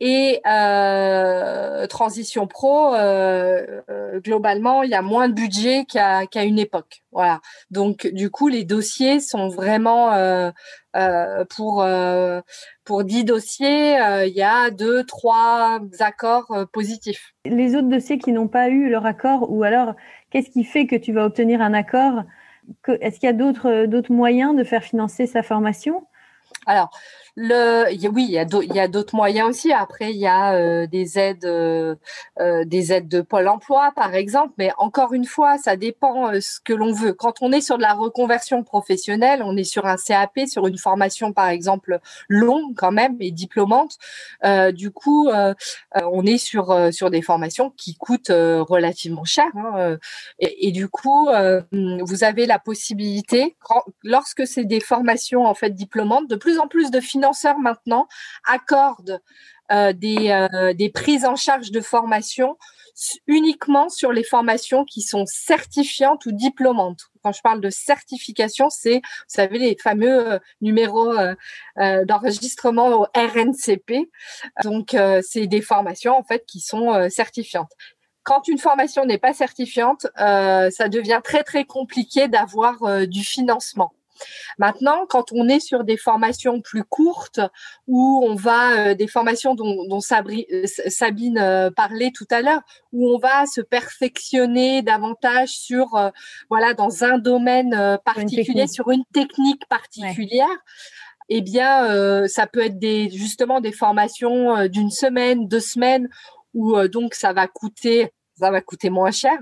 Et euh, Transition Pro, euh, euh, globalement, il y a moins de budget qu'à qu'à une époque. Voilà. Donc, du coup, les dossiers sont vraiment pour pour dix dossiers, il y a deux, trois accords positifs. Les autres dossiers qui n'ont pas eu leur accord, ou alors, qu'est-ce qui fait que tu vas obtenir un accord? Est-ce qu'il y a d'autres d'autres moyens de faire financer sa formation? Alors, le, oui, il y a d'autres moyens aussi. Après, il y a euh, des aides, euh, euh, des aides de Pôle Emploi, par exemple. Mais encore une fois, ça dépend ce que l'on veut. Quand on est sur de la reconversion professionnelle, on est sur un CAP, sur une formation, par exemple, longue quand même et diplômante. du coup, on est sur sur des formations qui coûtent relativement cher. Hein, et, et, du coup, vous avez la possibilité, lorsque c'est des formations en fait diplômantes, de plus en plus de financement maintenant accordent euh, des, euh, des prises en charge de formation uniquement sur les formations qui sont certifiantes ou diplômantes. Quand je parle de certification, c'est, vous savez, les fameux euh, numéros d'enregistrement au RNCP. Donc, c'est des formations en fait qui sont certifiantes. Quand une formation n'est pas certifiante, ça devient très très compliqué d'avoir du financement. Maintenant, quand on est sur des formations plus courtes, où on va, euh, des formations dont, dont euh, Sabine euh, parlait tout à l'heure, où on va se perfectionner davantage sur, voilà, dans un domaine particulier, sur une technique particulière. Eh bien, ça peut être des, justement des formations d'une semaine, deux semaines, où donc ça va coûter, ça va coûter moins cher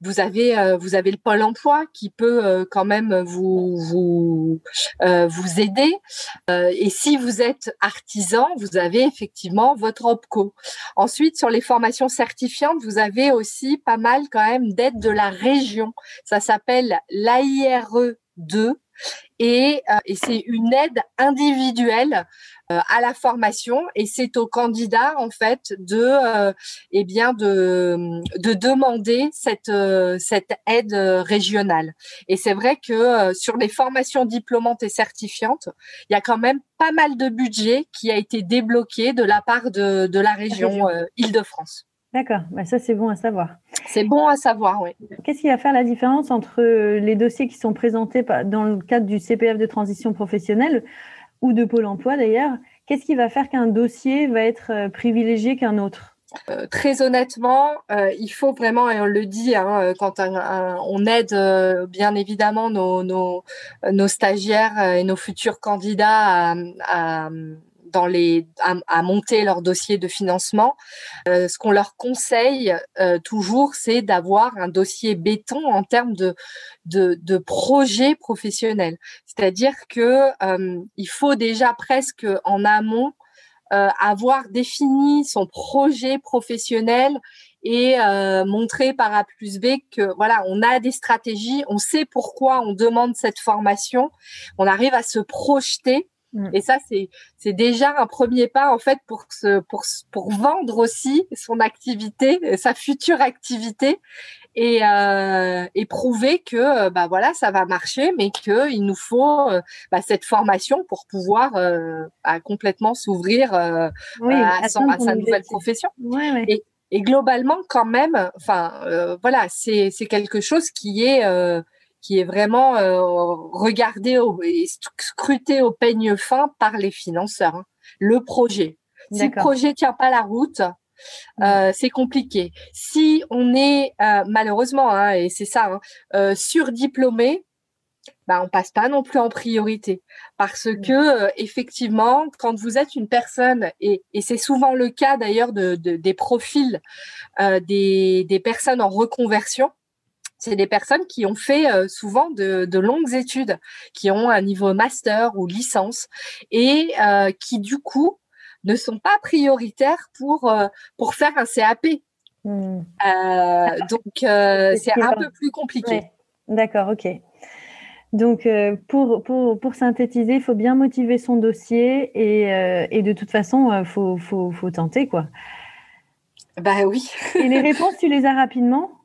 vous avez euh, vous avez le pôle emploi qui peut euh, quand même vous vous euh, vous aider. et si vous êtes artisan, vous avez effectivement votre OPCO. Ensuite, sur les formations certifiantes, vous avez aussi pas mal quand même d'aides de la région. Ça s'appelle l'AIRE 2 et, et c'est une aide individuelle euh, à la formation. Et c'est au candidat en fait de euh, eh bien de, de demander cette euh, cette aide régionale. Et c'est vrai que sur les formations diplômantes et certifiantes il y a quand même pas mal de budget qui a été débloqué de la part de, de la région Île-de-France. D'accord, bah ça c'est bon à savoir. C'est bon à savoir, oui. Qu'est-ce qui va faire la différence entre les dossiers qui sont présentés dans le cadre du CPF de transition professionnelle ou de Pôle emploi d'ailleurs, qu'est-ce qui va faire qu'un dossier va être euh, privilégié qu'un autre? Euh, très honnêtement, euh, il faut vraiment, et on le dit, hein, quand on aide bien évidemment nos, nos, nos, stagiaires et nos futurs candidats à, à dans les, à, monter leur dossier de financement. Euh, ce qu'on leur conseille euh, toujours, c'est d'avoir un dossier béton en termes de, de, projet professionnel. C'est-à-dire que euh, il faut déjà presque en amont avoir défini son projet professionnel et montrer par A plus B que voilà, on a des stratégies, on sait pourquoi on demande cette formation, on arrive à se projeter Mm. Et ça, c'est c'est déjà un premier pas en fait pour se pour pour vendre aussi son activité, sa future activité, et euh, et prouver que bah voilà ça va marcher, mais que il nous faut euh, bah, cette formation pour pouvoir euh, bah, complètement s'ouvrir euh, à, son, à, sa nouvelle profession. Ouais, et, et globalement quand même, enfin voilà, c'est c'est quelque chose qui est qui est vraiment euh, regardé au, et scruté au peigne fin par les financeurs. Hein. Le projet. Si le projet tient pas la route, mmh. euh, c'est compliqué. Si on est euh, malheureusement, hein, et c'est ça, hein, euh, surdiplômé, bah, on passe pas non plus en priorité parce mmh. que euh, effectivement, quand vous êtes une personne et, et c'est souvent le cas d'ailleurs de, de, des profils euh, des, des personnes en reconversion, c'est des personnes qui ont fait euh, souvent de, longues études, qui ont un niveau master ou licence et euh, qui du coup ne sont pas prioritaires pour euh, pour faire un CAP. Hmm. donc c'est un peu plus compliqué. D'accord, ok. Donc, pour, pour, pour, synthétiser, il faut bien motiver son dossier et, et de toute façon, il faut, faut, faut, tenter, quoi. Bah oui. et les *laughs* réponses, tu les as rapidement?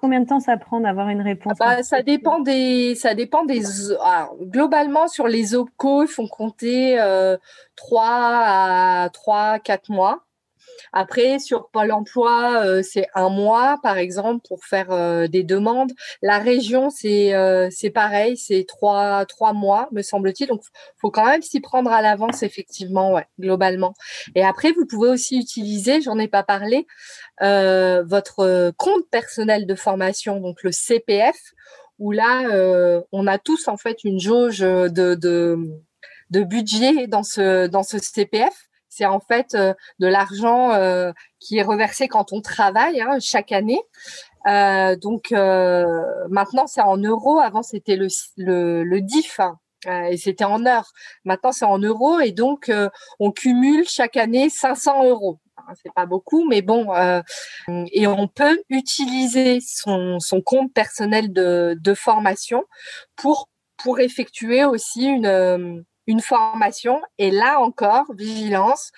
Combien de temps ça prend d'avoir une réponse bah, Ça dépend des, ça dépend des. Ah, globalement, sur les OPCO, ils font compter euh, 3 à 3, 4 mois. Après, sur Pôle emploi, euh, c'est un mois, par exemple, pour faire euh, des demandes. La région, c'est euh, pareil, c'est trois, mois, me semble-t-il. Donc, faut quand même s'y prendre à l'avance, effectivement, globalement. Et après, vous pouvez aussi utiliser, j'en ai pas parlé, votre compte personnel de formation, donc le CPF, où là, on a tous en fait une jauge de, budget dans ce CPF c'est en fait euh, de l'argent euh, qui est reversé quand on travaille hein, chaque année. Euh, donc maintenant c'est en euros. Avant c'était le, le, DIF hein, et c'était en heures. Maintenant c'est en euros et donc on cumule chaque année 500 euros hein, c'est pas beaucoup, mais bon, et on peut utiliser son, son compte personnel de, de formation pour pour effectuer aussi une une formation. Et là encore, vigilance,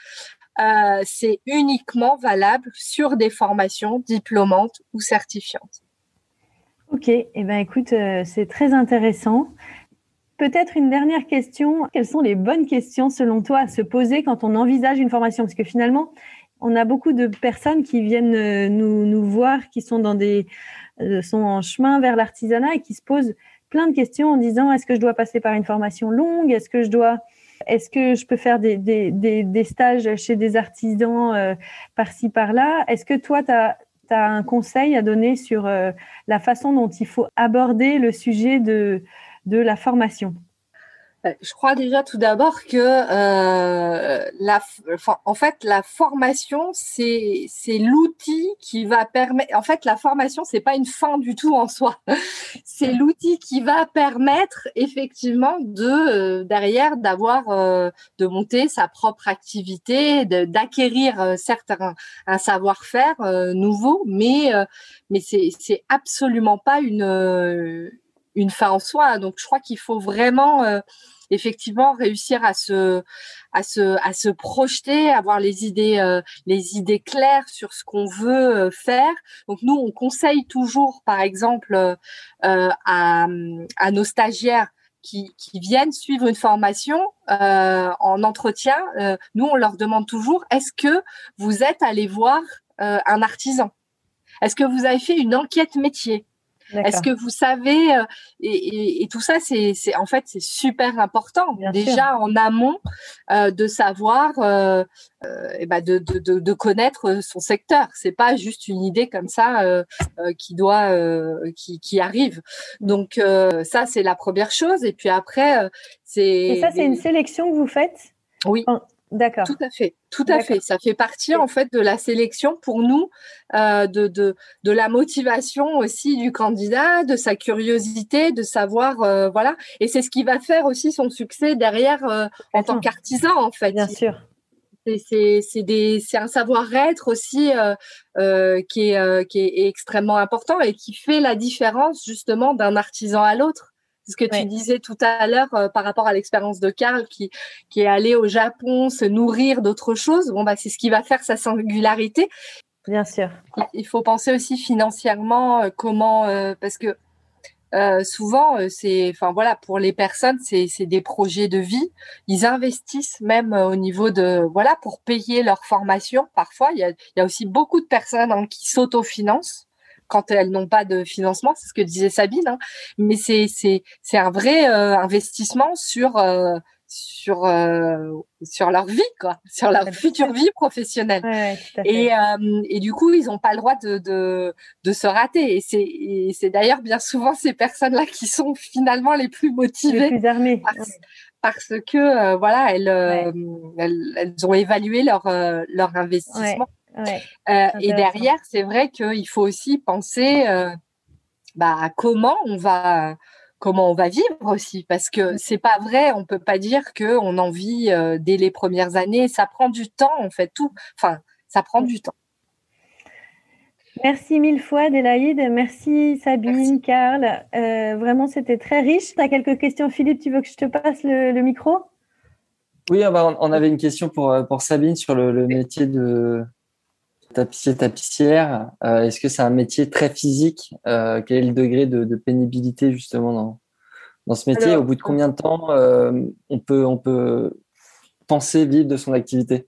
euh, c'est uniquement valable sur des formations diplômantes ou certifiantes. Ok, et eh ben écoute, euh, c'est très intéressant. Peut-être une dernière question. Quelles sont les bonnes questions selon toi à se poser quand on envisage une formation? Parce que finalement, on a beaucoup de personnes qui viennent euh, nous, nous voir, qui sont dans des sont en chemin vers l'artisanat et qui se posent plein de questions en disant est-ce que je dois passer par une formation longue? Est-ce que je dois est-ce que je peux faire des, stages chez des artisans euh, par-ci, par-là? Est-ce que toi, tu as, un conseil à donner sur euh, la façon dont il faut aborder le sujet de, de la formation? Je crois déjà tout d'abord que euh, la, en fait, la formation, c'est c'est l'outil qui va permettre. En fait, la formation, c'est pas une fin du tout en soi. *laughs* C'est l'outil qui va permettre effectivement de euh, derrière d'avoir euh, de monter sa propre activité, d'acquérir certes un, un savoir-faire nouveau, mais mais c'est c'est absolument pas une une fin en soi. Donc, je crois qu'il faut vraiment effectivement réussir à se à se à se projeter, avoir les idées euh, les idées claires sur ce qu'on veut euh, faire. Donc nous on conseille toujours par exemple euh, à à nos stagiaires qui, qui, viennent suivre une formation euh, en entretien, euh, nous, on leur demande toujours, est-ce que vous êtes allé voir euh, un artisan? Est-ce que vous avez fait une enquête métier? Est-ce que vous savez euh, et, tout ça, c'est en fait c'est super important déjà en amont euh, de savoir euh, et bah, de, de, de, connaître son secteur. C'est pas juste une idée comme ça qui doit qui, qui arrive. Donc ça c'est la première chose. Et puis après c'est. Et ça c'est une sélection que vous faites? Oui. D'accord. Tout à fait, tout à fait. Ça fait partie en fait de la sélection pour nous, euh, de, de, de la motivation aussi du candidat, de sa curiosité, de savoir, euh, voilà. Et c'est ce qui va faire aussi son succès derrière euh, en tant qu'artisan en fait. Bien sûr. C'est un savoir-être aussi qui, est, qui est extrêmement important et qui fait la différence justement d'un artisan à l'autre ce que tu disais tout à l'heure euh, par rapport à l'expérience de Karl qui, qui est allé au Japon se nourrir d'autres choses. Bon, bah, c'est ce qui va faire sa singularité. Bien sûr. Il faut penser aussi financièrement euh, comment, euh, parce que souvent, c'est, enfin voilà, pour les personnes, c'est, c'est des projets de vie. Ils investissent même au niveau de, voilà, pour payer leur formation. Parfois, il y a, il y a aussi beaucoup de personnes hein, qui s'autofinancent quand elles n'ont pas de financement, c'est ce que disait Sabine. Hein. Mais c'est c'est c'est un vrai euh, investissement sur euh, sur euh, sur leur vie quoi, *laughs* sur leur future vie professionnelle. et et du coup, ils n'ont pas le droit de de de se rater. Et c'est c'est d'ailleurs bien souvent ces personnes-là qui sont finalement les plus motivées. Les plus armées. Parce, que voilà, elles, elles, elles ont évalué leur leur investissement. Euh, et derrière, c'est vrai qu'il faut aussi penser euh, bah, à comment on va comment on va vivre aussi. Parce que mmh. c'est pas vrai on peut pas dire que on en vit euh, dès les premières années. Ça prend du temps en fait tout. Enfin ça prend du temps. Merci mille fois, Adélaïde. Merci, Sabine, Karl. vraiment, c'était très riche. Tu as quelques questions, Philippe Tu veux que je te passe le, micro? Oui, on avait une question pour, pour Sabine sur le métier de, tapissier, tapissière, euh, est-ce que c'est un métier très physique? Euh, Quel est le degré de, pénibilité justement dans, dans ce métier? Au bout de combien de temps euh, on, peut, on peut penser vivre de son activité?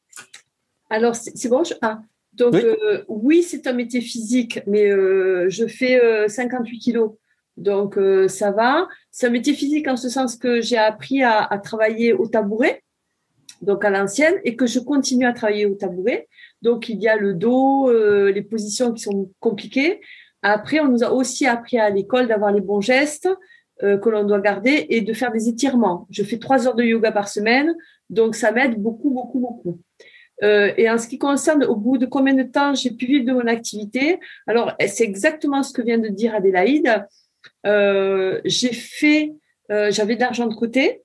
Alors, c'est bon ah, Donc, oui, c'est un métier physique, mais je fais 58 kilos. Donc, ça va. C'est un métier physique en ce sens que j'ai appris à, à travailler au tabouret, donc à l'ancienne, et que je continue à travailler au tabouret. Donc, il y a le dos, euh, les positions qui sont compliquées. Après, on nous a aussi appris à l'école d'avoir les bons gestes euh, que l'on doit garder et de faire des étirements. Je fais trois heures de yoga par semaine, donc ça m'aide beaucoup, beaucoup, beaucoup. Euh, et en ce qui concerne au bout de combien de temps j'ai pu vivre de mon activité, alors c'est exactement ce que vient de dire Adélaïde. j'ai fait, j'avais de l'argent de côté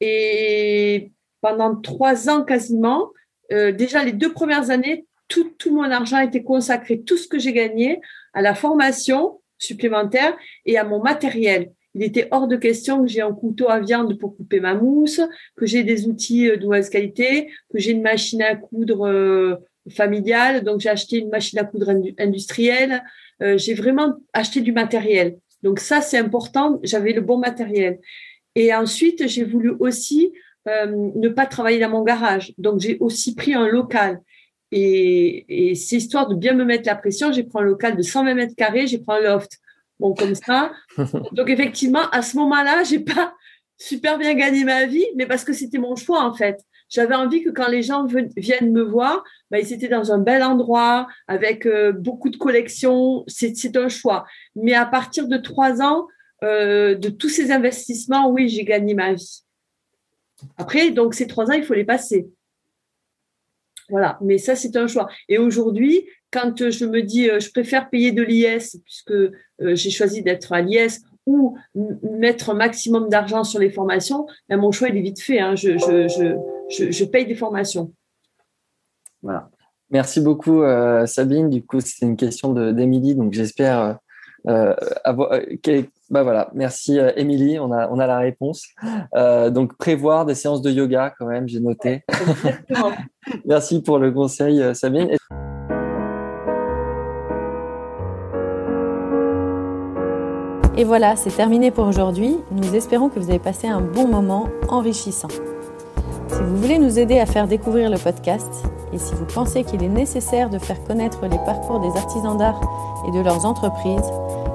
et pendant trois ans quasiment, euh, déjà les deux premières années, tout, tout mon argent était consacré, tout ce que j'ai gagné, à la formation supplémentaire et à mon matériel. Il était hors de question que j'ai un couteau à viande pour couper ma mousse, que j'ai des outils euh, de mauvaise qualité, que j'ai une machine à coudre euh, familiale. Donc j'ai acheté une machine à coudre industrielle. j'ai vraiment acheté du matériel. Donc ça c'est important. J'avais le bon matériel. Et ensuite j'ai voulu aussi euh, ne pas travailler dans mon garage. Donc, j'ai aussi pris un local. Et, c'est histoire de bien me mettre la pression. J'ai pris un local de 120 mètres carrés, j'ai pris un loft. Bon, comme ça. *laughs* Donc, effectivement, à ce moment-là, j'ai pas super bien gagné ma vie, mais parce que c'était mon choix, en fait. J'avais envie que quand les gens viennent me voir, bah, ils étaient dans un bel endroit, avec euh, beaucoup de collections. C'est un choix. Mais à partir de trois ans, euh, de tous ces investissements, oui, j'ai gagné ma vie. Après, donc ces trois ans, il faut les passer. Voilà, mais ça, c'est un choix. Et aujourd'hui, quand je me dis, euh, je préfère payer de l'IS, puisque euh, j'ai choisi d'être à l'IS, ou mettre un maximum d'argent sur les formations, ben, mon choix, il est vite fait. Hein. Je, paye des formations. Voilà. Merci beaucoup, euh, Sabine. Du coup, c'est une question d'Émilie, donc j'espère avoir, Bah voilà, merci euh, Émilie, on a, on a la réponse. Euh, donc prévoir des séances de yoga quand même, j'ai noté. *laughs* merci pour le conseil euh, Sabine. Et voilà, c'est terminé pour aujourd'hui. Nous espérons que vous avez passé un bon moment enrichissant. Si vous voulez nous aider à faire découvrir le podcast et si vous pensez qu'il est nécessaire de faire connaître les parcours des artisans d'art et de leurs entreprises,